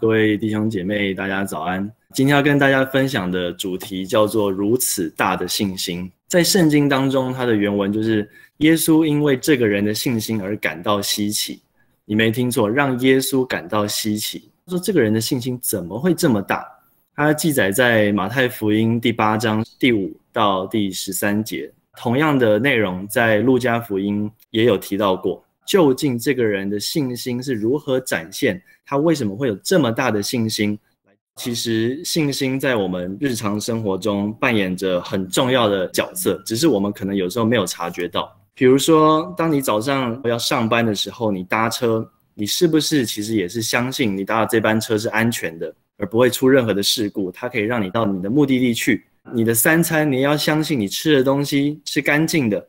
各位弟兄姐妹，大家早安。今天要跟大家分享的主题叫做“如此大的信心”。在圣经当中，它的原文就是耶稣因为这个人的信心而感到稀奇。你没听错，让耶稣感到稀奇。说这个人的信心怎么会这么大？它记载在马太福音第八章第五到第十三节。同样的内容在路加福音也有提到过。究竟这个人的信心是如何展现？他为什么会有这么大的信心？其实信心在我们日常生活中扮演着很重要的角色，只是我们可能有时候没有察觉到。比如说，当你早上要上班的时候，你搭车，你是不是其实也是相信你搭的这班车是安全的，而不会出任何的事故？它可以让你到你的目的地去。你的三餐，你要相信你吃的东西是干净的。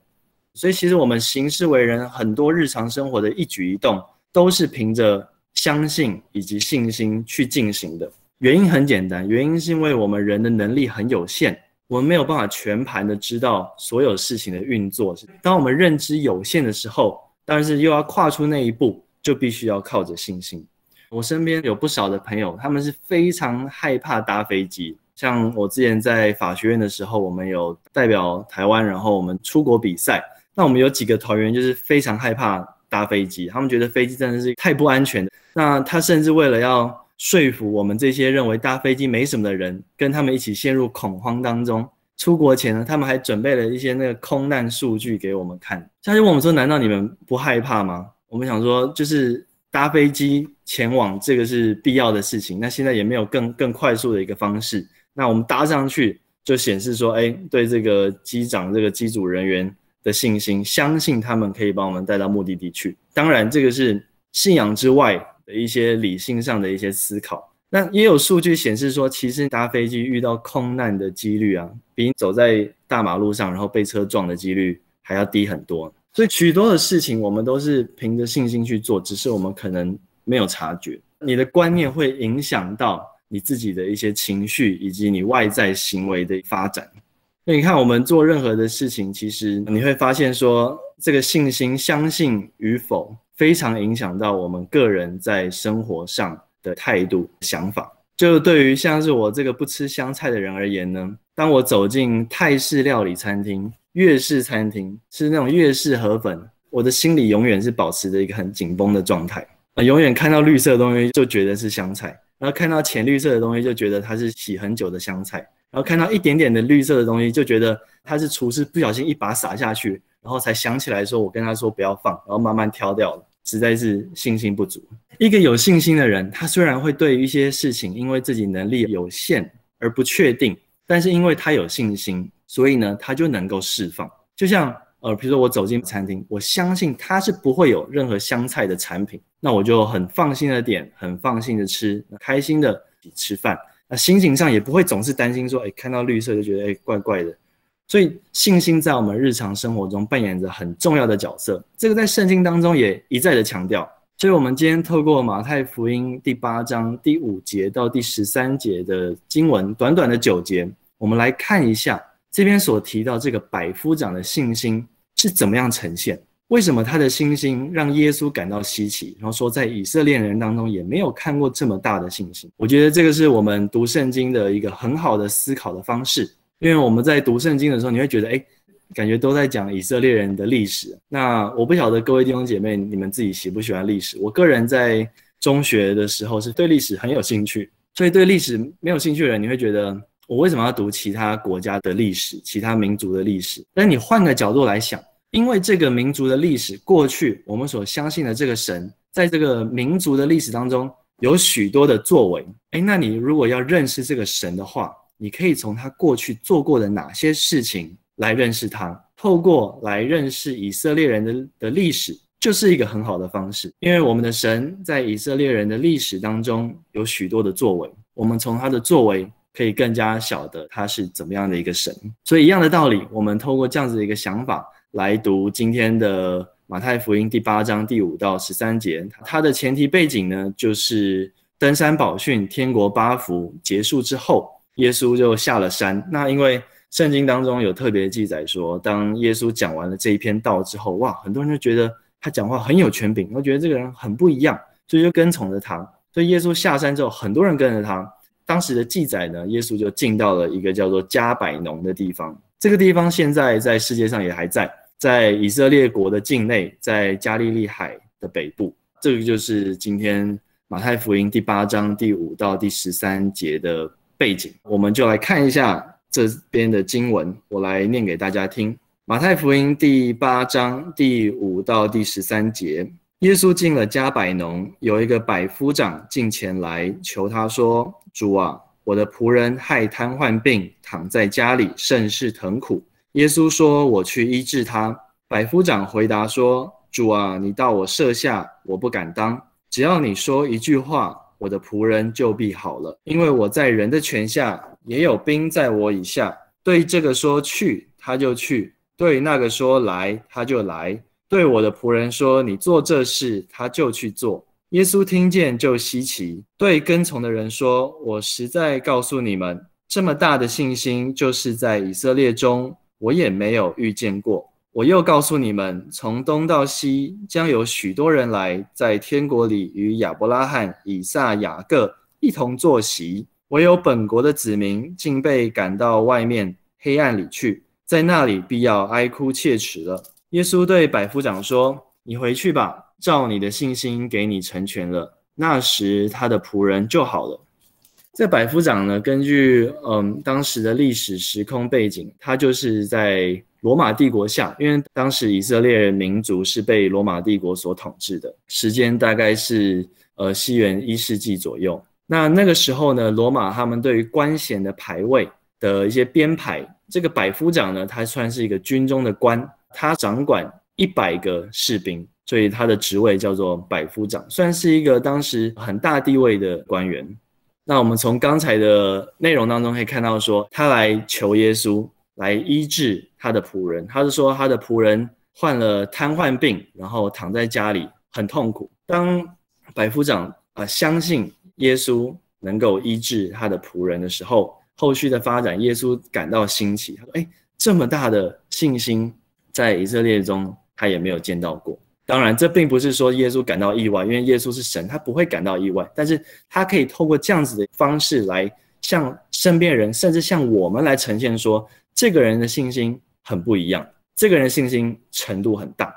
所以，其实我们行事为人，很多日常生活的一举一动，都是凭着相信以及信心去进行的。原因很简单，原因是因为我们人的能力很有限，我们没有办法全盘的知道所有事情的运作。当我们认知有限的时候，但是又要跨出那一步，就必须要靠着信心。我身边有不少的朋友，他们是非常害怕搭飞机。像我之前在法学院的时候，我们有代表台湾，然后我们出国比赛。那我们有几个团员就是非常害怕搭飞机，他们觉得飞机真的是太不安全那他甚至为了要说服我们这些认为搭飞机没什么的人，跟他们一起陷入恐慌当中。出国前呢，他们还准备了一些那个空难数据给我们看。他就问我们说：“难道你们不害怕吗？”我们想说，就是搭飞机前往这个是必要的事情。那现在也没有更更快速的一个方式。那我们搭上去就显示说：“哎，对这个机长、这个机组人员。”的信心，相信他们可以把我们带到目的地去。当然，这个是信仰之外的一些理性上的一些思考。那也有数据显示说，其实搭飞机遇到空难的几率啊，比走在大马路上然后被车撞的几率还要低很多。所以，许多的事情我们都是凭着信心去做，只是我们可能没有察觉。你的观念会影响到你自己的一些情绪，以及你外在行为的发展。那你看，我们做任何的事情，其实你会发现说，这个信心、相信与否，非常影响到我们个人在生活上的态度、想法。就对于像是我这个不吃香菜的人而言呢，当我走进泰式料理餐厅、粤式餐厅，吃那种粤式河粉，我的心里永远是保持着一个很紧绷的状态啊，永远看到绿色的东西就觉得是香菜，然后看到浅绿色的东西就觉得它是洗很久的香菜。然后看到一点点的绿色的东西，就觉得他是厨师不小心一把撒下去，然后才想起来说：“我跟他说不要放。”然后慢慢挑掉了，实在是信心不足。一个有信心的人，他虽然会对一些事情因为自己能力有限而不确定，但是因为他有信心，所以呢，他就能够释放。就像呃，比如说我走进餐厅，我相信他是不会有任何香菜的产品，那我就很放心的点，很放心的吃，开心的吃饭。那心情上也不会总是担心说，哎，看到绿色就觉得哎怪怪的。所以信心在我们日常生活中扮演着很重要的角色。这个在圣经当中也一再的强调。所以，我们今天透过马太福音第八章第五节到第十三节的经文，短短的九节，我们来看一下这边所提到这个百夫长的信心是怎么样呈现。为什么他的信心让耶稣感到稀奇？然后说，在以色列人当中也没有看过这么大的信心。我觉得这个是我们读圣经的一个很好的思考的方式。因为我们在读圣经的时候，你会觉得，哎，感觉都在讲以色列人的历史。那我不晓得各位弟兄姐妹，你们自己喜不喜欢历史？我个人在中学的时候是对历史很有兴趣，所以对历史没有兴趣的人，你会觉得我为什么要读其他国家的历史、其他民族的历史？但你换个角度来想。因为这个民族的历史过去，我们所相信的这个神，在这个民族的历史当中有许多的作为。哎，那你如果要认识这个神的话，你可以从他过去做过的哪些事情来认识他。透过来认识以色列人的的历史，就是一个很好的方式。因为我们的神在以色列人的历史当中有许多的作为，我们从他的作为可以更加晓得他是怎么样的一个神。所以一样的道理，我们透过这样子的一个想法。来读今天的马太福音第八章第五到十三节，它的前提背景呢，就是登山宝训天国八福结束之后，耶稣就下了山。那因为圣经当中有特别记载说，当耶稣讲完了这一篇道之后，哇，很多人就觉得他讲话很有权柄，都觉得这个人很不一样，所以就跟从着他。所以耶稣下山之后，很多人跟着他。当时的记载呢，耶稣就进到了一个叫做加百农的地方。这个地方现在在世界上也还在，在以色列国的境内，在加利利海的北部。这个就是今天马太福音第八章第五到第十三节的背景。我们就来看一下这边的经文，我来念给大家听。马太福音第八章第五到第十三节。耶稣进了加百农，有一个百夫长进前来求他说：“主啊，我的仆人害瘫痪病，躺在家里，甚是疼苦。”耶稣说：“我去医治他。”百夫长回答说：“主啊，你到我舍下，我不敢当。只要你说一句话，我的仆人就必好了。因为我在人的权下，也有兵在我以下。对这个说去，他就去；对那个说来，他就来。”对我的仆人说：“你做这事，他就去做。”耶稣听见就稀奇，对跟从的人说：“我实在告诉你们，这么大的信心，就是在以色列中，我也没有遇见过。我又告诉你们，从东到西，将有许多人来，在天国里与亚伯拉罕、以撒、雅各一同坐席。唯有本国的子民，竟被赶到外面黑暗里去，在那里必要哀哭切齿了。”耶稣对百夫长说：“你回去吧，照你的信心给你成全了。”那时他的仆人就好了。这百夫长呢，根据嗯当时的历史时空背景，他就是在罗马帝国下，因为当时以色列民族是被罗马帝国所统治的，时间大概是呃西元一世纪左右。那那个时候呢，罗马他们对于官衔的排位的一些编排，这个百夫长呢，他算是一个军中的官。他掌管一百个士兵，所以他的职位叫做百夫长，算是一个当时很大地位的官员。那我们从刚才的内容当中可以看到，说他来求耶稣来医治他的仆人。他是说他的仆人患了瘫痪病，然后躺在家里很痛苦。当百夫长啊相信耶稣能够医治他的仆人的时候，后续的发展，耶稣感到新奇。他说：“哎，这么大的信心。”在以色列中，他也没有见到过。当然，这并不是说耶稣感到意外，因为耶稣是神，他不会感到意外。但是他可以透过这样子的方式来向身边人，甚至向我们来呈现说，这个人的信心很不一样，这个人的信心程度很大。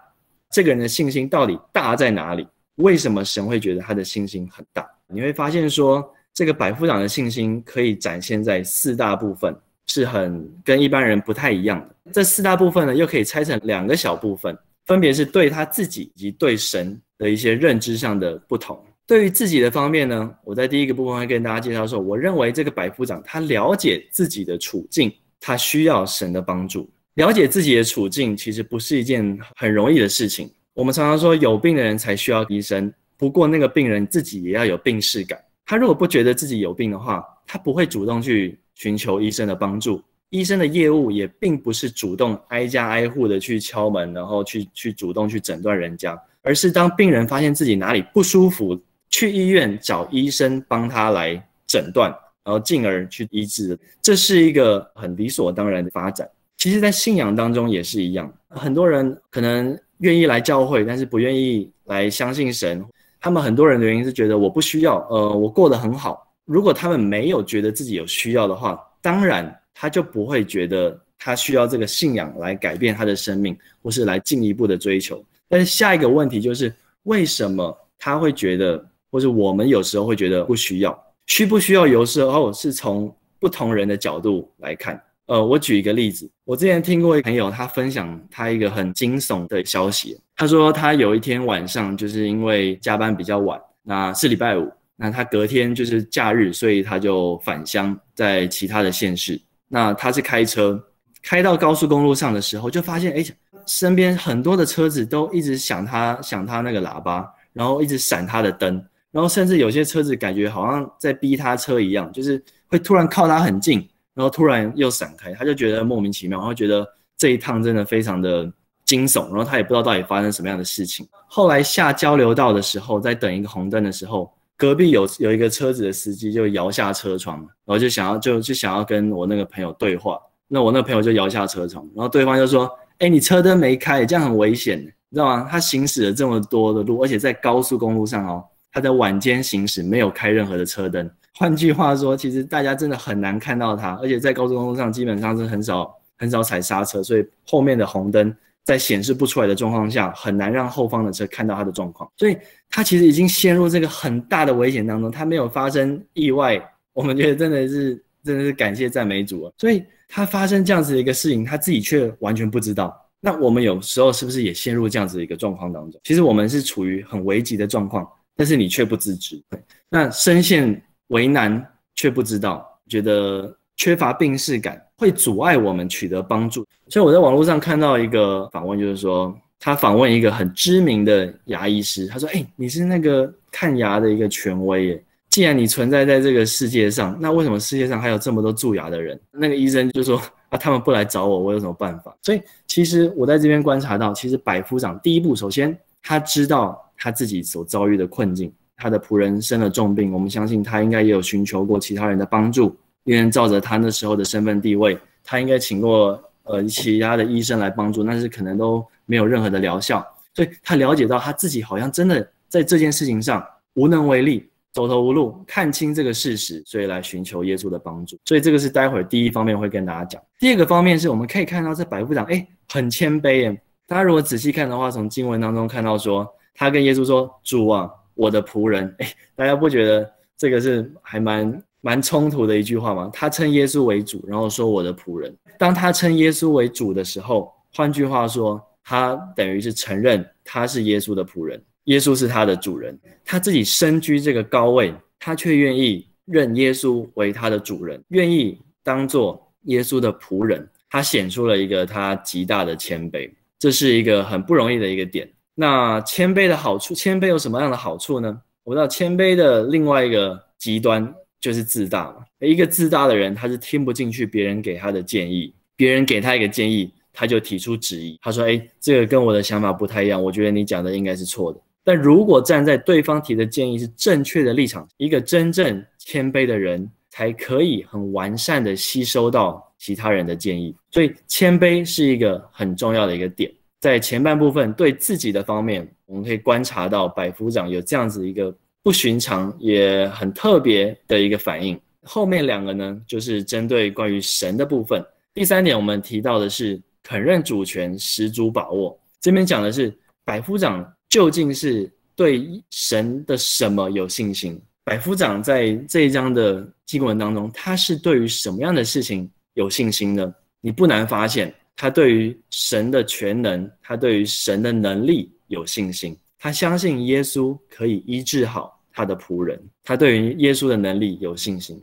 这个人的信心到底大在哪里？为什么神会觉得他的信心很大？你会发现说，这个百夫长的信心可以展现在四大部分。是很跟一般人不太一样的。这四大部分呢，又可以拆成两个小部分，分别是对他自己以及对神的一些认知上的不同。对于自己的方面呢，我在第一个部分会跟大家介绍说，我认为这个百夫长他了解自己的处境，他需要神的帮助。了解自己的处境其实不是一件很容易的事情。我们常常说有病的人才需要医生，不过那个病人自己也要有病视感。他如果不觉得自己有病的话，他不会主动去。寻求医生的帮助，医生的业务也并不是主动挨家挨户的去敲门，然后去去主动去诊断人家，而是当病人发现自己哪里不舒服，去医院找医生帮他来诊断，然后进而去医治。这是一个很理所当然的发展。其实，在信仰当中也是一样，很多人可能愿意来教会，但是不愿意来相信神。他们很多人的原因是觉得我不需要，呃，我过得很好。如果他们没有觉得自己有需要的话，当然他就不会觉得他需要这个信仰来改变他的生命，或是来进一步的追求。但是下一个问题就是，为什么他会觉得，或者我们有时候会觉得不需要？需不需要？有时候是从不同人的角度来看。呃，我举一个例子，我之前听过一朋友他分享他一个很惊悚的消息，他说他有一天晚上就是因为加班比较晚，那是礼拜五。那他隔天就是假日，所以他就返乡，在其他的县市。那他是开车开到高速公路上的时候，就发现哎，身边很多的车子都一直响他响他那个喇叭，然后一直闪他的灯，然后甚至有些车子感觉好像在逼他车一样，就是会突然靠他很近，然后突然又闪开，他就觉得莫名其妙，然后觉得这一趟真的非常的惊悚，然后他也不知道到底发生什么样的事情。后来下交流道的时候，在等一个红灯的时候。隔壁有有一个车子的司机就摇下车窗，然后就想要就就想要跟我那个朋友对话。那我那个朋友就摇下车窗，然后对方就说：“哎，你车灯没开，这样很危险，你知道吗？他行驶了这么多的路，而且在高速公路上哦，他在晚间行驶，没有开任何的车灯。换句话说，其实大家真的很难看到他，而且在高速公路上基本上是很少很少踩刹车，所以后面的红灯在显示不出来的状况下，很难让后方的车看到他的状况。所以他其实已经陷入这个很大的危险当中，他没有发生意外，我们觉得真的是真的是感谢赞美主啊！所以他发生这样子的一个事情，他自己却完全不知道。那我们有时候是不是也陷入这样子的一个状况当中？其实我们是处于很危急的状况，但是你却不自知。那深陷。为难却不知道，觉得缺乏病视感，会阻碍我们取得帮助。所以我在网络上看到一个访问，就是说他访问一个很知名的牙医师，他说：“哎，你是那个看牙的一个权威耶，既然你存在在这个世界上，那为什么世界上还有这么多蛀牙的人？”那个医生就说：“啊，他们不来找我，我有什么办法？”所以其实我在这边观察到，其实百夫长第一步，首先他知道他自己所遭遇的困境。他的仆人生了重病，我们相信他应该也有寻求过其他人的帮助，因为照着他那时候的身份地位，他应该请过呃其他的医生来帮助，但是可能都没有任何的疗效，所以他了解到他自己好像真的在这件事情上无能为力，走投无路，看清这个事实，所以来寻求耶稣的帮助。所以这个是待会儿第一方面会跟大家讲。第二个方面是我们可以看到这百夫长哎很谦卑耶，大家如果仔细看的话，从经文当中看到说他跟耶稣说主啊。我的仆人，哎，大家不觉得这个是还蛮蛮冲突的一句话嘛？他称耶稣为主，然后说我的仆人。当他称耶稣为主的时候，换句话说，他等于是承认他是耶稣的仆人，耶稣是他的主人。他自己身居这个高位，他却愿意认耶稣为他的主人，愿意当做耶稣的仆人。他显出了一个他极大的谦卑，这是一个很不容易的一个点。那谦卑的好处，谦卑有什么样的好处呢？我知道谦卑的另外一个极端就是自大嘛。一个自大的人，他是听不进去别人给他的建议，别人给他一个建议，他就提出质疑。他说：“哎，这个跟我的想法不太一样，我觉得你讲的应该是错的。”但如果站在对方提的建议是正确的立场，一个真正谦卑的人才可以很完善的吸收到其他人的建议。所以谦卑是一个很重要的一个点。在前半部分对自己的方面，我们可以观察到百夫长有这样子一个不寻常也很特别的一个反应。后面两个呢，就是针对关于神的部分。第三点，我们提到的是肯认主权、十足把握。这边讲的是百夫长究竟是对神的什么有信心？百夫长在这一章的经文当中，他是对于什么样的事情有信心呢？你不难发现。他对于神的全能，他对于神的能力有信心，他相信耶稣可以医治好他的仆人，他对于耶稣的能力有信心。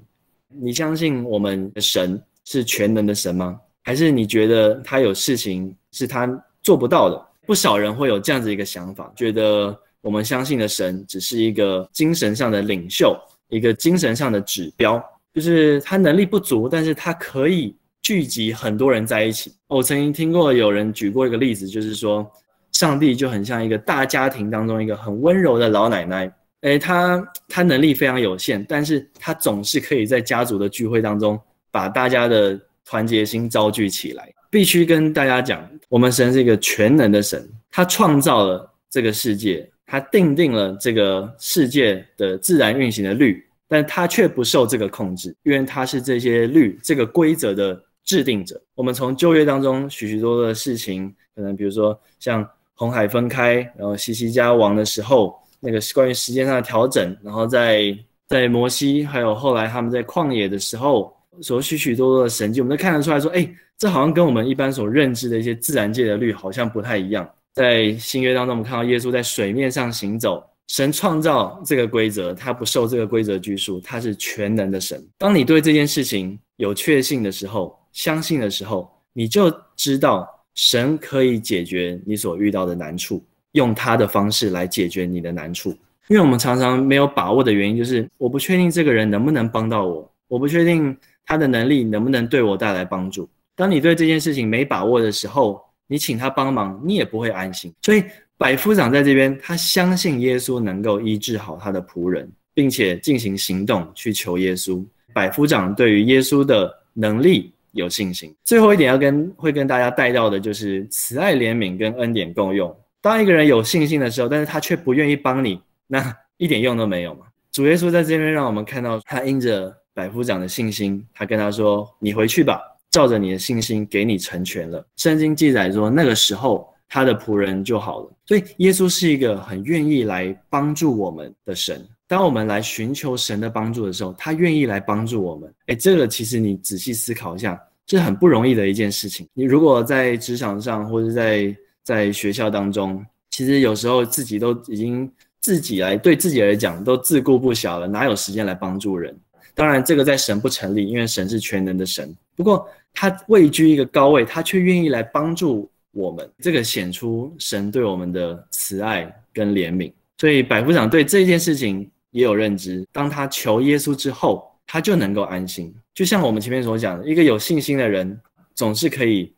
你相信我们的神是全能的神吗？还是你觉得他有事情是他做不到的？不少人会有这样子一个想法，觉得我们相信的神只是一个精神上的领袖，一个精神上的指标，就是他能力不足，但是他可以。聚集很多人在一起。我曾经听过有人举过一个例子，就是说，上帝就很像一个大家庭当中一个很温柔的老奶奶。诶，他他能力非常有限，但是他总是可以在家族的聚会当中把大家的团结心招聚起来。必须跟大家讲，我们神是一个全能的神，他创造了这个世界，他定定了这个世界的自然运行的律，但他却不受这个控制，因为他是这些律这个规则的。制定者，我们从旧约当中许许多多的事情，可能比如说像红海分开，然后西西家王的时候，那个关于时间上的调整，然后在在摩西，还有后来他们在旷野的时候，所许许多多的神迹，我们都看得出来说，哎，这好像跟我们一般所认知的一些自然界的律好像不太一样。在新约当中，我们看到耶稣在水面上行走，神创造这个规则，他不受这个规则拘束，他是全能的神。当你对这件事情有确信的时候，相信的时候，你就知道神可以解决你所遇到的难处，用他的方式来解决你的难处。因为我们常常没有把握的原因，就是我不确定这个人能不能帮到我，我不确定他的能力能不能对我带来帮助。当你对这件事情没把握的时候，你请他帮忙，你也不会安心。所以百夫长在这边，他相信耶稣能够医治好他的仆人，并且进行行动去求耶稣。百夫长对于耶稣的能力。有信心。最后一点要跟会跟大家带到的就是慈爱怜悯跟恩典共用。当一个人有信心的时候，但是他却不愿意帮你，那一点用都没有嘛。主耶稣在这边让我们看到，他因着百夫长的信心，他跟他说：“你回去吧，照着你的信心给你成全了。”圣经记载说，那个时候他的仆人就好了。所以耶稣是一个很愿意来帮助我们的神。当我们来寻求神的帮助的时候，他愿意来帮助我们。哎，这个其实你仔细思考一下，这是很不容易的一件事情。你如果在职场上或者在在学校当中，其实有时候自己都已经自己来对自己来讲都自顾不暇了，哪有时间来帮助人？当然，这个在神不成立，因为神是全能的神。不过他位居一个高位，他却愿意来帮助我们，这个显出神对我们的慈爱跟怜悯。所以百夫长对这件事情也有认知。当他求耶稣之后，他就能够安心。就像我们前面所讲的，一个有信心的人，总是可以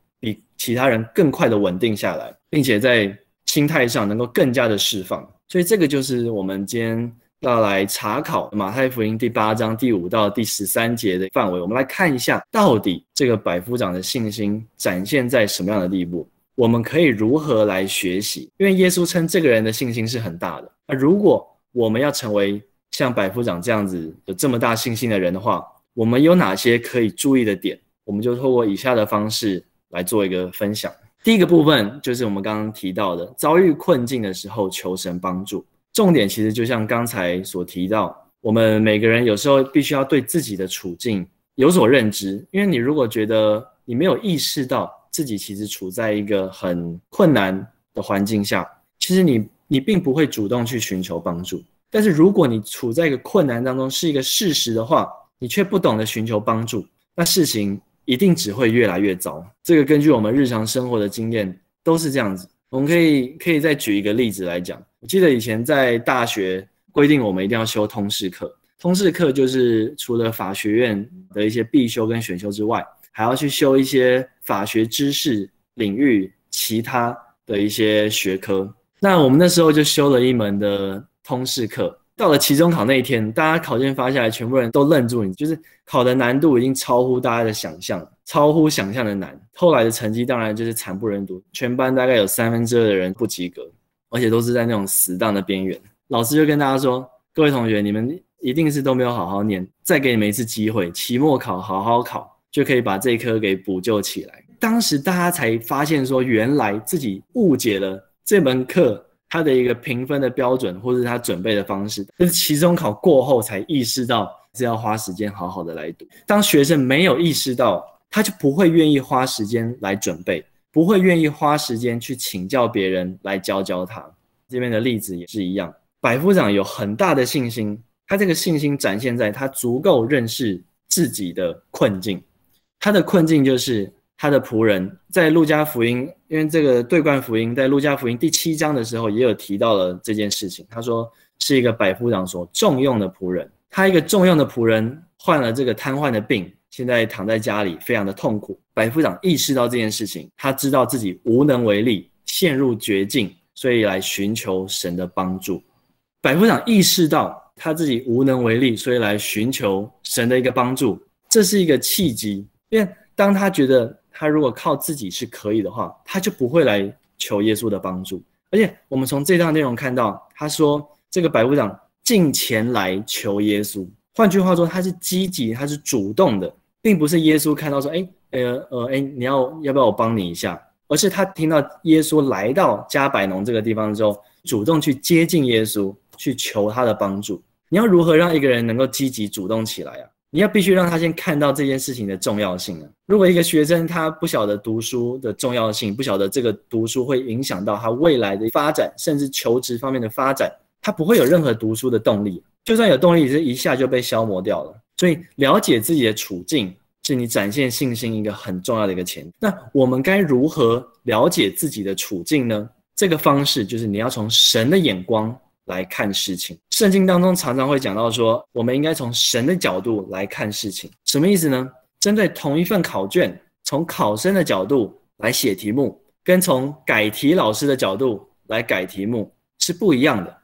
其他人更快的稳定下来，并且在心态上能够更加的释放。所以这个就是我们今天。要来查考马太福音第八章第五到第十三节的范围，我们来看一下，到底这个百夫长的信心展现在什么样的地步？我们可以如何来学习？因为耶稣称这个人的信心是很大的。那如果我们要成为像百夫长这样子有这么大信心的人的话，我们有哪些可以注意的点？我们就透过以下的方式来做一个分享。第一个部分就是我们刚刚提到的，遭遇困境的时候求神帮助。重点其实就像刚才所提到，我们每个人有时候必须要对自己的处境有所认知，因为你如果觉得你没有意识到自己其实处在一个很困难的环境下，其实你你并不会主动去寻求帮助。但是如果你处在一个困难当中是一个事实的话，你却不懂得寻求帮助，那事情一定只会越来越糟。这个根据我们日常生活的经验都是这样子。我们可以可以再举一个例子来讲。我记得以前在大学规定我们一定要修通识课，通识课就是除了法学院的一些必修跟选修之外，还要去修一些法学知识领域其他的一些学科。那我们那时候就修了一门的通识课，到了期中考那一天，大家考卷发下来，全部人都愣住，你就是考的难度已经超乎大家的想象，超乎想象的难。后来的成绩当然就是惨不忍睹，全班大概有三分之二的人不及格。而且都是在那种死档的边缘，老师就跟大家说：“各位同学，你们一定是都没有好好念，再给你们一次机会，期末考好好考，就可以把这一科给补救起来。”当时大家才发现说，原来自己误解了这门课他的一个评分的标准，或者他准备的方式。但是期中考过后才意识到是要花时间好好的来读。当学生没有意识到，他就不会愿意花时间来准备。不会愿意花时间去请教别人来教教他。这边的例子也是一样，百夫长有很大的信心，他这个信心展现在他足够认识自己的困境。他的困境就是他的仆人，在路加福音，因为这个对冠福音在路加福音第七章的时候也有提到了这件事情。他说是一个百夫长所重用的仆人，他一个重用的仆人患了这个瘫痪的病。现在躺在家里，非常的痛苦。百夫长意识到这件事情，他知道自己无能为力，陷入绝境，所以来寻求神的帮助。百夫长意识到他自己无能为力，所以来寻求神的一个帮助，这是一个契机。因为当他觉得他如果靠自己是可以的话，他就不会来求耶稣的帮助。而且我们从这段内容看到，他说这个百夫长进前来求耶稣，换句话说，他是积极，他是主动的。并不是耶稣看到说，哎，呃，呃，哎，你要要不要我帮你一下？而是他听到耶稣来到加百农这个地方之后，主动去接近耶稣，去求他的帮助。你要如何让一个人能够积极主动起来啊？你要必须让他先看到这件事情的重要性啊。如果一个学生他不晓得读书的重要性，不晓得这个读书会影响到他未来的发展，甚至求职方面的发展，他不会有任何读书的动力。就算有动力，也是一下就被消磨掉了。所以，了解自己的处境是你展现信心一个很重要的一个前提。那我们该如何了解自己的处境呢？这个方式就是你要从神的眼光来看事情。圣经当中常常会讲到说，我们应该从神的角度来看事情。什么意思呢？针对同一份考卷，从考生的角度来写题目，跟从改题老师的角度来改题目是不一样的。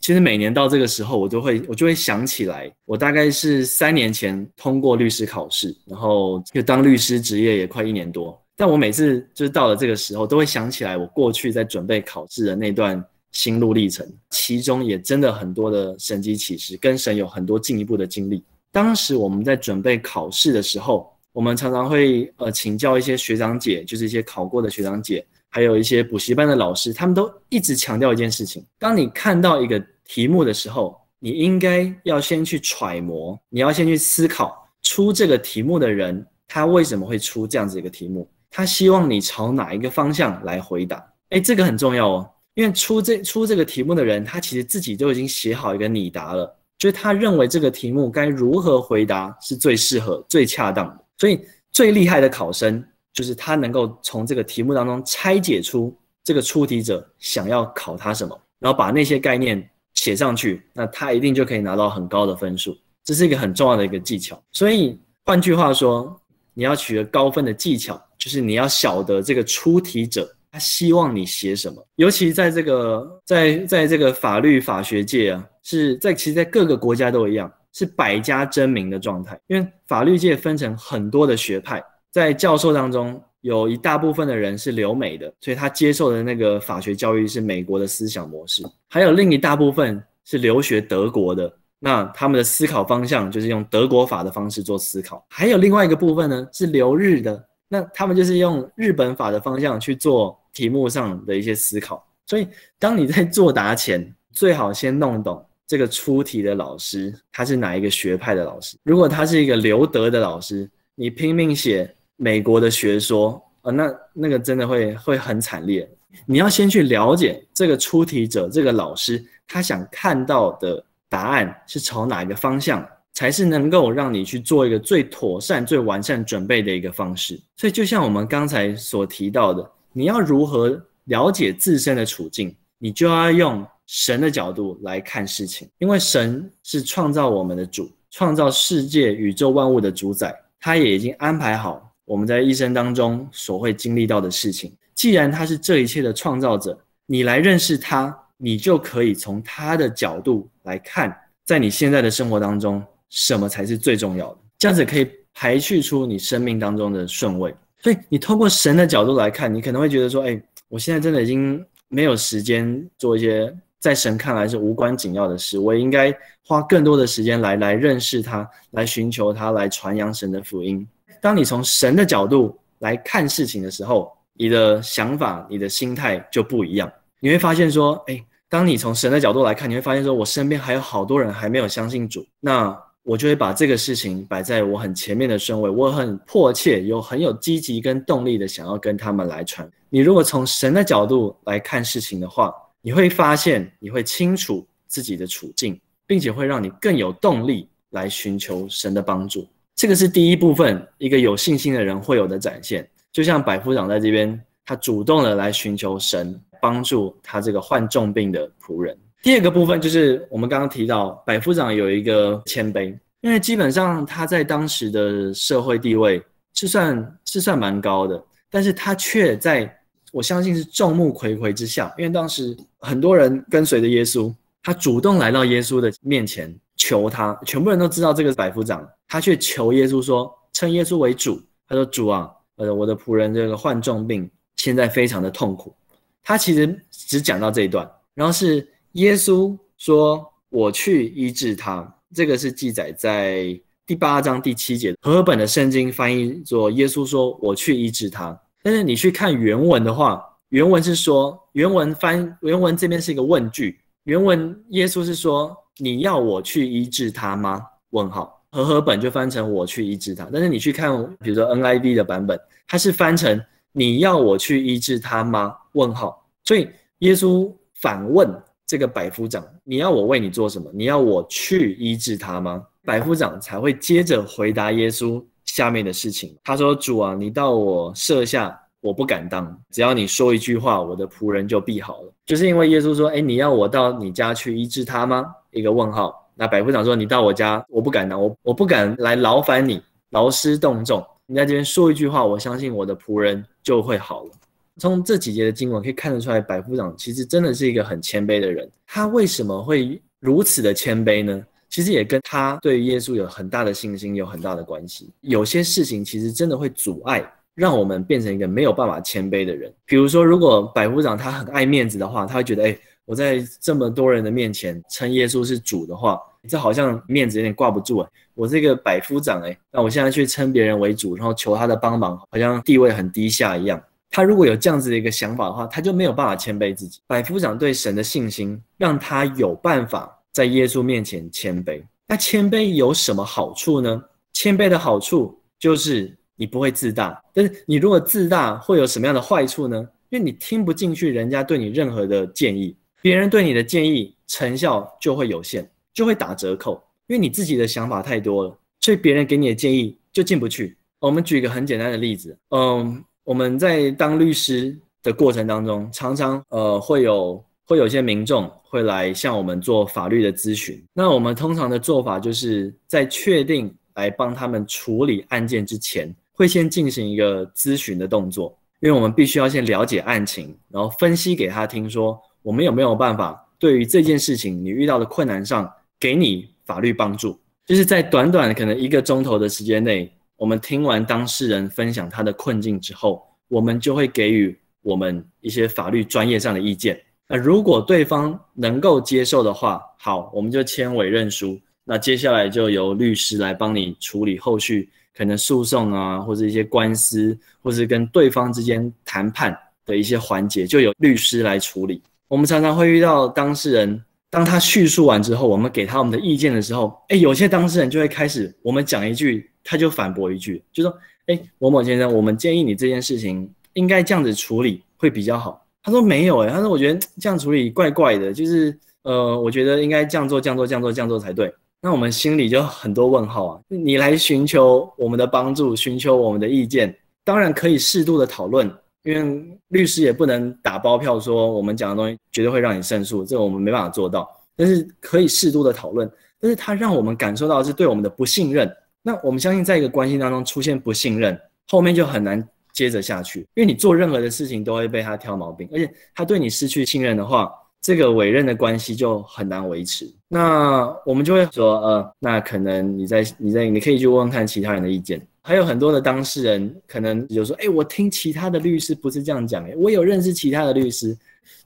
其实每年到这个时候，我都会我就会想起来，我大概是三年前通过律师考试，然后就当律师职业也快一年多。但我每次就是到了这个时候，都会想起来我过去在准备考试的那段心路历程，其中也真的很多的神迹启示，跟神有很多进一步的经历。当时我们在准备考试的时候，我们常常会呃请教一些学长姐，就是一些考过的学长姐，还有一些补习班的老师，他们都一直强调一件事情：当你看到一个题目的时候，你应该要先去揣摩，你要先去思考出这个题目的人他为什么会出这样子一个题目，他希望你朝哪一个方向来回答。哎，这个很重要哦，因为出这出这个题目的人，他其实自己都已经写好一个拟答了。就是他认为这个题目该如何回答是最适合、最恰当的，所以最厉害的考生就是他能够从这个题目当中拆解出这个出题者想要考他什么，然后把那些概念写上去，那他一定就可以拿到很高的分数。这是一个很重要的一个技巧。所以换句话说，你要取得高分的技巧，就是你要晓得这个出题者他希望你写什么，尤其在这个在在这个法律法学界啊。是在其实，在各个国家都一样，是百家争鸣的状态。因为法律界分成很多的学派，在教授当中有一大部分的人是留美的，所以他接受的那个法学教育是美国的思想模式；还有另一大部分是留学德国的，那他们的思考方向就是用德国法的方式做思考；还有另外一个部分呢是留日的，那他们就是用日本法的方向去做题目上的一些思考。所以，当你在作答前，最好先弄懂。这个出题的老师他是哪一个学派的老师？如果他是一个留德的老师，你拼命写美国的学说啊，那那个真的会会很惨烈。你要先去了解这个出题者这个老师他想看到的答案是朝哪一个方向，才是能够让你去做一个最妥善、最完善准备的一个方式。所以，就像我们刚才所提到的，你要如何了解自身的处境，你就要用。神的角度来看事情，因为神是创造我们的主，创造世界宇宙万物的主宰，他也已经安排好我们在一生当中所会经历到的事情。既然他是这一切的创造者，你来认识他，你就可以从他的角度来看，在你现在的生活当中，什么才是最重要的？这样子可以排去出你生命当中的顺位。所以你通过神的角度来看，你可能会觉得说：“哎，我现在真的已经没有时间做一些。”在神看来是无关紧要的事，我应该花更多的时间来来认识他，来寻求他，来传扬神的福音。当你从神的角度来看事情的时候，你的想法、你的心态就不一样。你会发现说，哎，当你从神的角度来看，你会发现说，我身边还有好多人还没有相信主，那我就会把这个事情摆在我很前面的顺位，我很迫切、有很有积极跟动力的想要跟他们来传。你如果从神的角度来看事情的话，你会发现，你会清楚自己的处境，并且会让你更有动力来寻求神的帮助。这个是第一部分，一个有信心的人会有的展现。就像百夫长在这边，他主动的来寻求神帮助他这个患重病的仆人。第二个部分就是我们刚刚提到，百夫长有一个谦卑，因为基本上他在当时的社会地位是算是算蛮高的，但是他却在。我相信是众目睽睽之下，因为当时很多人跟随着耶稣，他主动来到耶稣的面前求他，全部人都知道这个百夫长，他却求耶稣说，称耶稣为主。他说：“主啊，呃，我的仆人这个患重病，现在非常的痛苦。”他其实只讲到这一段，然后是耶稣说：“我去医治他。”这个是记载在第八章第七节，和合本的圣经翻译作：“耶稣说我去医治他。”但是你去看原文的话，原文是说，原文翻原文这边是一个问句，原文耶稣是说你要我去医治他吗？问号和合本就翻成我去医治他，但是你去看比如说 NIV 的版本，它是翻成你要我去医治他吗？问号，所以耶稣反问这个百夫长，你要我为你做什么？你要我去医治他吗？百夫长才会接着回答耶稣。下面的事情，他说：“主啊，你到我设下，我不敢当。只要你说一句话，我的仆人就必好了。”就是因为耶稣说：“哎，你要我到你家去医治他吗？”一个问号。那百夫长说：“你到我家，我不敢当，我我不敢来劳烦你，劳师动众。你在这边说一句话，我相信我的仆人就会好了。”从这几节的经文可以看得出来，百夫长其实真的是一个很谦卑的人。他为什么会如此的谦卑呢？其实也跟他对耶稣有很大的信心有很大的关系。有些事情其实真的会阻碍，让我们变成一个没有办法谦卑的人。比如说，如果百夫长他很爱面子的话，他会觉得，哎，我在这么多人的面前称耶稣是主的话，这好像面子有点挂不住哎。我这个百夫长哎，那我现在去称别人为主，然后求他的帮忙，好像地位很低下一样。他如果有这样子的一个想法的话，他就没有办法谦卑自己。百夫长对神的信心，让他有办法在耶稣面前谦卑。那谦卑有什么好处呢？谦卑的好处就是你不会自大。但是你如果自大，会有什么样的坏处呢？因为你听不进去人家对你任何的建议，别人对你的建议成效就会有限，就会打折扣。因为你自己的想法太多了，所以别人给你的建议就进不去。我们举一个很简单的例子，嗯。我们在当律师的过程当中，常常呃会有会有些民众会来向我们做法律的咨询。那我们通常的做法就是在确定来帮他们处理案件之前，会先进行一个咨询的动作，因为我们必须要先了解案情，然后分析给他听，说我们有没有办法对于这件事情你遇到的困难上给你法律帮助。就是在短短可能一个钟头的时间内。我们听完当事人分享他的困境之后，我们就会给予我们一些法律专业上的意见。那如果对方能够接受的话，好，我们就签委任书。那接下来就由律师来帮你处理后续可能诉讼啊，或者一些官司，或是跟对方之间谈判的一些环节，就由律师来处理。我们常常会遇到当事人，当他叙述完之后，我们给他我们的意见的时候，哎，有些当事人就会开始，我们讲一句。他就反驳一句，就说：“哎，某某先生，我们建议你这件事情应该这样子处理会比较好。”他说：“没有，哎，他说我觉得这样处理怪怪的，就是呃，我觉得应该这样做，这样做，这样做，这样做才对。”那我们心里就很多问号啊！你来寻求我们的帮助，寻求我们的意见，当然可以适度的讨论，因为律师也不能打包票说我们讲的东西绝对会让你胜诉，这个我们没办法做到。但是可以适度的讨论，但是他让我们感受到是对我们的不信任。那我们相信，在一个关系当中出现不信任，后面就很难接着下去，因为你做任何的事情都会被他挑毛病，而且他对你失去信任的话，这个委任的关系就很难维持。那我们就会说，呃，那可能你在你在你可以去问问看其他人的意见，还有很多的当事人可能就说，哎，我听其他的律师不是这样讲，哎，我有认识其他的律师，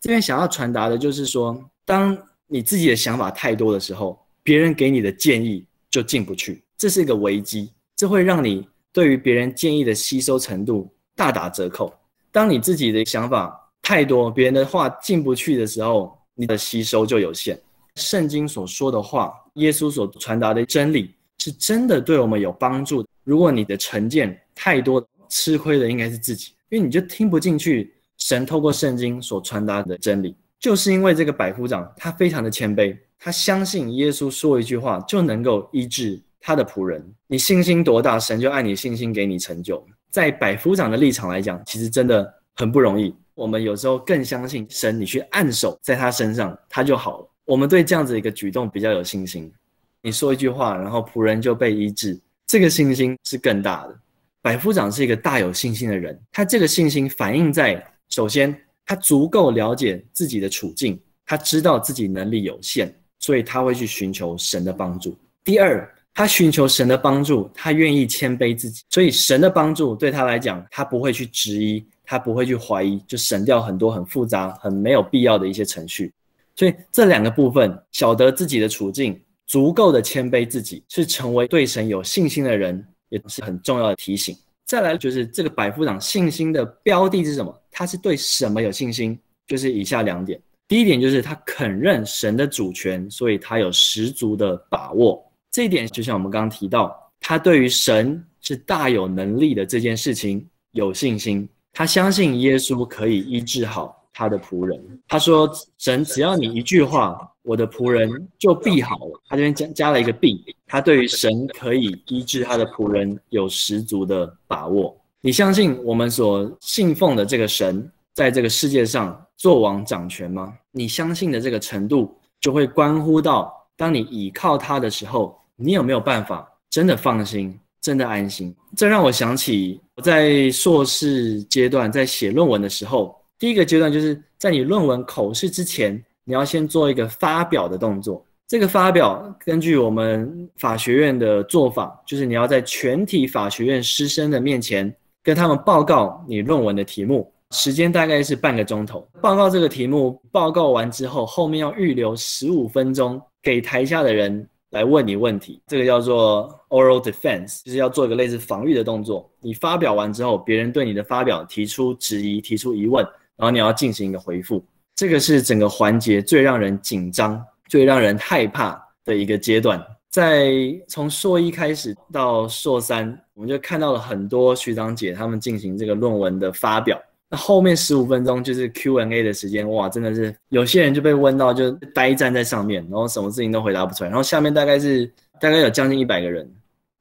这边想要传达的就是说，当你自己的想法太多的时候，别人给你的建议就进不去。这是一个危机，这会让你对于别人建议的吸收程度大打折扣。当你自己的想法太多，别人的话进不去的时候，你的吸收就有限。圣经所说的话，耶稣所传达的真理，是真的对我们有帮助。如果你的成见太多，吃亏的应该是自己，因为你就听不进去神透过圣经所传达的真理。就是因为这个百夫长他非常的谦卑，他相信耶稣说一句话就能够医治。他的仆人，你信心多大，神就按你信心给你成就。在百夫长的立场来讲，其实真的很不容易。我们有时候更相信神，你去按手在他身上，他就好了。我们对这样子一个举动比较有信心。你说一句话，然后仆人就被医治，这个信心是更大的。百夫长是一个大有信心的人，他这个信心反映在首先，他足够了解自己的处境，他知道自己能力有限，所以他会去寻求神的帮助。第二。他寻求神的帮助，他愿意谦卑自己，所以神的帮助对他来讲，他不会去质疑，他不会去怀疑，就省掉很多很复杂、很没有必要的一些程序。所以这两个部分，晓得自己的处境，足够的谦卑自己，是成为对神有信心的人，也是很重要的提醒。再来就是这个百夫长信心的标的是什么？他是对什么有信心？就是以下两点。第一点就是他肯认神的主权，所以他有十足的把握。这一点就像我们刚刚提到，他对于神是大有能力的这件事情有信心，他相信耶稣可以医治好他的仆人。他说：“神只要你一句话，我的仆人就必好了。”他这边加加了一个必，他对于神可以医治他的仆人有十足的把握。你相信我们所信奉的这个神在这个世界上做王掌权吗？你相信的这个程度，就会关乎到。当你倚靠他的时候，你有没有办法真的放心、真的安心？这让我想起我在硕士阶段在写论文的时候，第一个阶段就是在你论文口试之前，你要先做一个发表的动作。这个发表根据我们法学院的做法，就是你要在全体法学院师生的面前跟他们报告你论文的题目，时间大概是半个钟头。报告这个题目报告完之后，后面要预留十五分钟给台下的人来问你问题，这个叫做 oral defense，就是要做一个类似防御的动作。你发表完之后，别人对你的发表提出质疑、提出疑问，然后你要进行一个回复。这个是整个环节最让人紧张、最让人害怕的一个阶段。在从硕一开始到硕三，我们就看到了很多学长姐他们进行这个论文的发表。那后面十五分钟就是 Q&A 的时间，哇，真的是有些人就被问到就呆站在上面，然后什么事情都回答不出来。然后下面大概是大概有将近一百个人，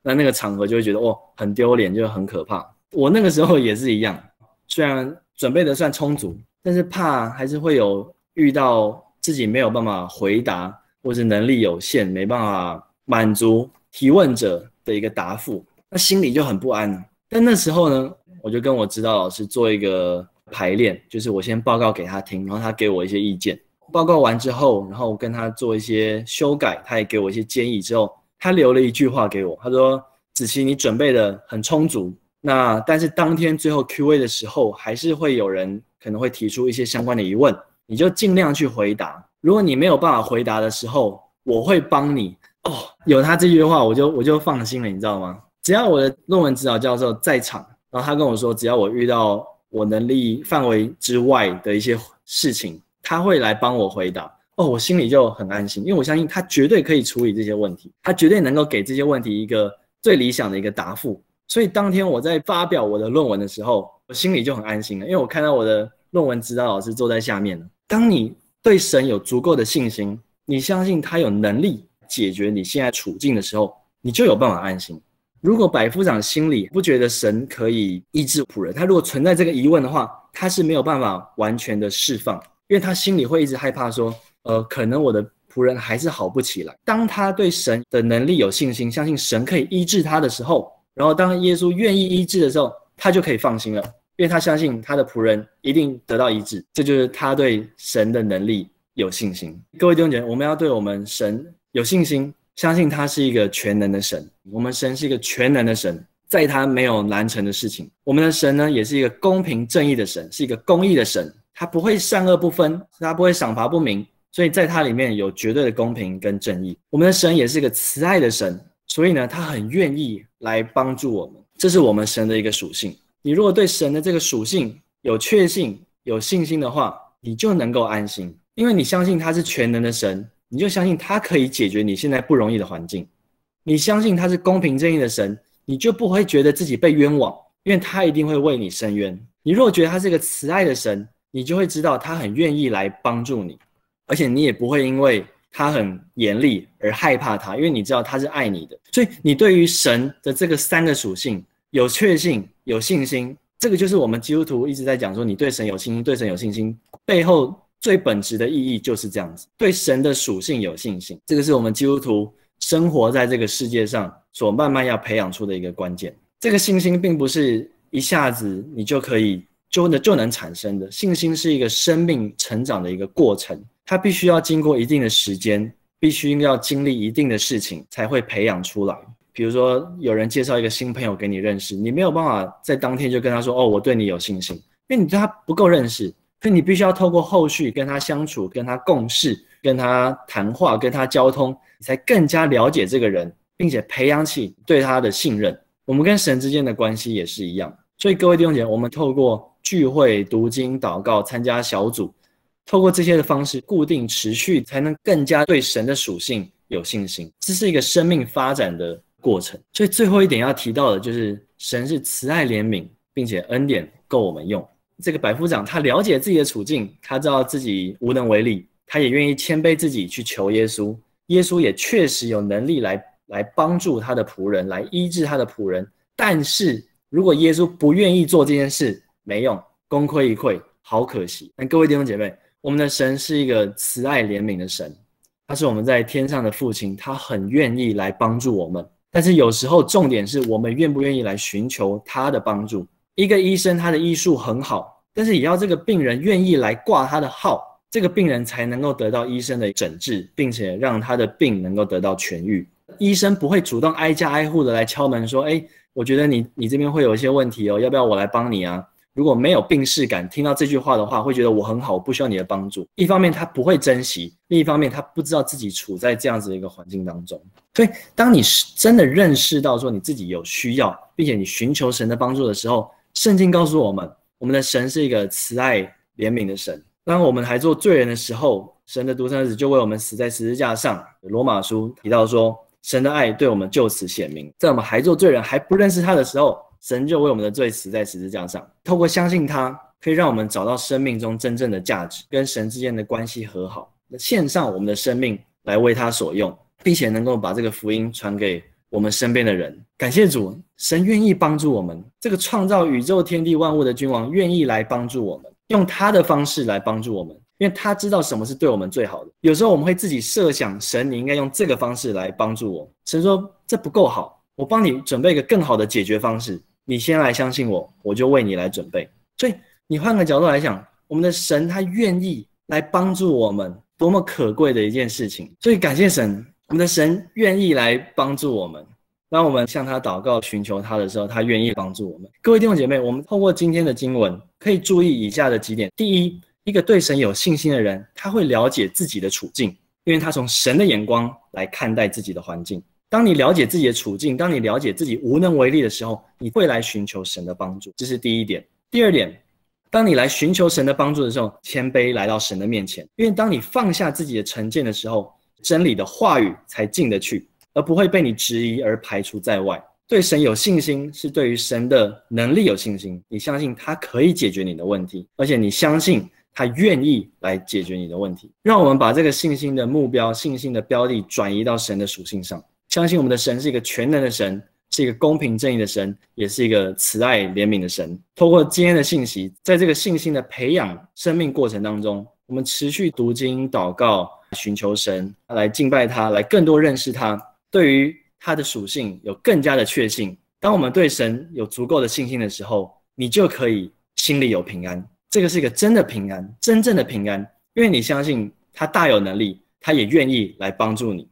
那那个场合就会觉得哦，很丢脸，就很可怕。我那个时候也是一样，虽然准备的算充足，但是怕还是会有遇到自己没有办法回答，或是能力有限，没办法。满足提问者的一个答复，那心里就很不安。但那时候呢，我就跟我指导老师做一个排练，就是我先报告给他听，然后他给我一些意见。报告完之后，然后跟他做一些修改，他也给我一些建议。之后，他留了一句话给我，他说：“子琪，你准备的很充足。那但是当天最后 Q&A 的时候，还是会有人可能会提出一些相关的疑问，你就尽量去回答。如果你没有办法回答的时候，我会帮你。”哦，有他这句话，我就我就放心了，你知道吗？只要我的论文指导教授在场，然后他跟我说，只要我遇到我能力范围之外的一些事情，他会来帮我回答。哦，我心里就很安心，因为我相信他绝对可以处理这些问题，他绝对能够给这些问题一个最理想的一个答复。所以当天我在发表我的论文的时候，我心里就很安心了，因为我看到我的论文指导老师坐在下面当你对神有足够的信心，你相信他有能力。解决你现在处境的时候，你就有办法安心。如果百夫长心里不觉得神可以医治仆人，他如果存在这个疑问的话，他是没有办法完全的释放，因为他心里会一直害怕说，呃，可能我的仆人还是好不起来。当他对神的能力有信心，相信神可以医治他的时候，然后当耶稣愿意医治的时候，他就可以放心了，因为他相信他的仆人一定得到医治。这就是他对神的能力有信心。各位弟兄姐妹，我们要对我们神。有信心，相信他是一个全能的神。我们神是一个全能的神，在他没有难成的事情。我们的神呢，也是一个公平正义的神，是一个公义的神。他不会善恶不分，他不会赏罚不明，所以在他里面有绝对的公平跟正义。我们的神也是一个慈爱的神，所以呢，他很愿意来帮助我们。这是我们神的一个属性。你如果对神的这个属性有确信、有信心的话，你就能够安心，因为你相信他是全能的神。你就相信他可以解决你现在不容易的环境，你相信他是公平正义的神，你就不会觉得自己被冤枉，因为他一定会为你伸冤。你如果觉得他是个慈爱的神，你就会知道他很愿意来帮助你，而且你也不会因为他很严厉而害怕他，因为你知道他是爱你的。所以你对于神的这个三个属性有确信、有信心，这个就是我们基督徒一直在讲说，你对神有信心，对神有信心背后。最本质的意义就是这样子，对神的属性有信心，这个是我们基督徒生活在这个世界上所慢慢要培养出的一个关键。这个信心并不是一下子你就可以就能就能产生的，信心是一个生命成长的一个过程，它必须要经过一定的时间，必须要经历一定的事情才会培养出来。比如说，有人介绍一个新朋友给你认识，你没有办法在当天就跟他说：“哦，我对你有信心”，因为你对他不够认识。所以你必须要透过后续跟他相处、跟他共事、跟他谈话、跟他交通，才更加了解这个人，并且培养起对他的信任。我们跟神之间的关系也是一样。所以各位弟兄姐妹，我们透过聚会、读经、祷告、参加小组，透过这些的方式，固定持续，才能更加对神的属性有信心。这是一个生命发展的过程。所以最后一点要提到的就是，神是慈爱怜悯，并且恩典够我们用。这个百夫长，他了解自己的处境，他知道自己无能为力，他也愿意谦卑自己去求耶稣。耶稣也确实有能力来来帮助他的仆人，来医治他的仆人。但是如果耶稣不愿意做这件事，没用，功亏一篑，好可惜。那各位弟兄姐妹，我们的神是一个慈爱怜悯的神，他是我们在天上的父亲，他很愿意来帮助我们。但是有时候重点是我们愿不愿意来寻求他的帮助。一个医生，他的医术很好，但是也要这个病人愿意来挂他的号，这个病人才能够得到医生的诊治，并且让他的病能够得到痊愈。医生不会主动挨家挨户的来敲门说：“哎，我觉得你你这边会有一些问题哦，要不要我来帮你啊？”如果没有病视感，听到这句话的话，会觉得我很好，我不需要你的帮助。一方面他不会珍惜，另一方面他不知道自己处在这样子的一个环境当中。所以，当你是真的认识到说你自己有需要，并且你寻求神的帮助的时候，圣经告诉我们，我们的神是一个慈爱怜悯的神。当我们还做罪人的时候，神的独生子就为我们死在十字架上。罗马书提到说，神的爱对我们就此显明，在我们还做罪人还不认识他的时候。神就为我们的罪死在十字架上，透过相信他，可以让我们找到生命中真正的价值，跟神之间的关系和好。献上我们的生命来为他所用，并且能够把这个福音传给我们身边的人。感谢主，神愿意帮助我们，这个创造宇宙天地万物的君王愿意来帮助我们，用他的方式来帮助我们，因为他知道什么是对我们最好的。有时候我们会自己设想，神你应该用这个方式来帮助我。神说这不够好，我帮你准备一个更好的解决方式。你先来相信我，我就为你来准备。所以你换个角度来讲，我们的神他愿意来帮助我们，多么可贵的一件事情。所以感谢神，我们的神愿意来帮助我们。当我们向他祷告、寻求他的时候，他愿意帮助我们。各位弟兄姐妹，我们透过今天的经文，可以注意以下的几点：第一，一个对神有信心的人，他会了解自己的处境，因为他从神的眼光来看待自己的环境。当你了解自己的处境，当你了解自己无能为力的时候，你会来寻求神的帮助，这是第一点。第二点，当你来寻求神的帮助的时候，谦卑来到神的面前，因为当你放下自己的成见的时候，真理的话语才进得去，而不会被你质疑而排除在外。对神有信心，是对于神的能力有信心，你相信他可以解决你的问题，而且你相信他愿意来解决你的问题。让我们把这个信心的目标、信心的标的转移到神的属性上。相信我们的神是一个全能的神，是一个公平正义的神，也是一个慈爱怜悯的神。透过今天的信息，在这个信心的培养生命过程当中，我们持续读经、祷告、寻求神，来敬拜他，来更多认识他，对于他的属性有更加的确信。当我们对神有足够的信心的时候，你就可以心里有平安。这个是一个真的平安，真正的平安，因为你相信他大有能力，他也愿意来帮助你。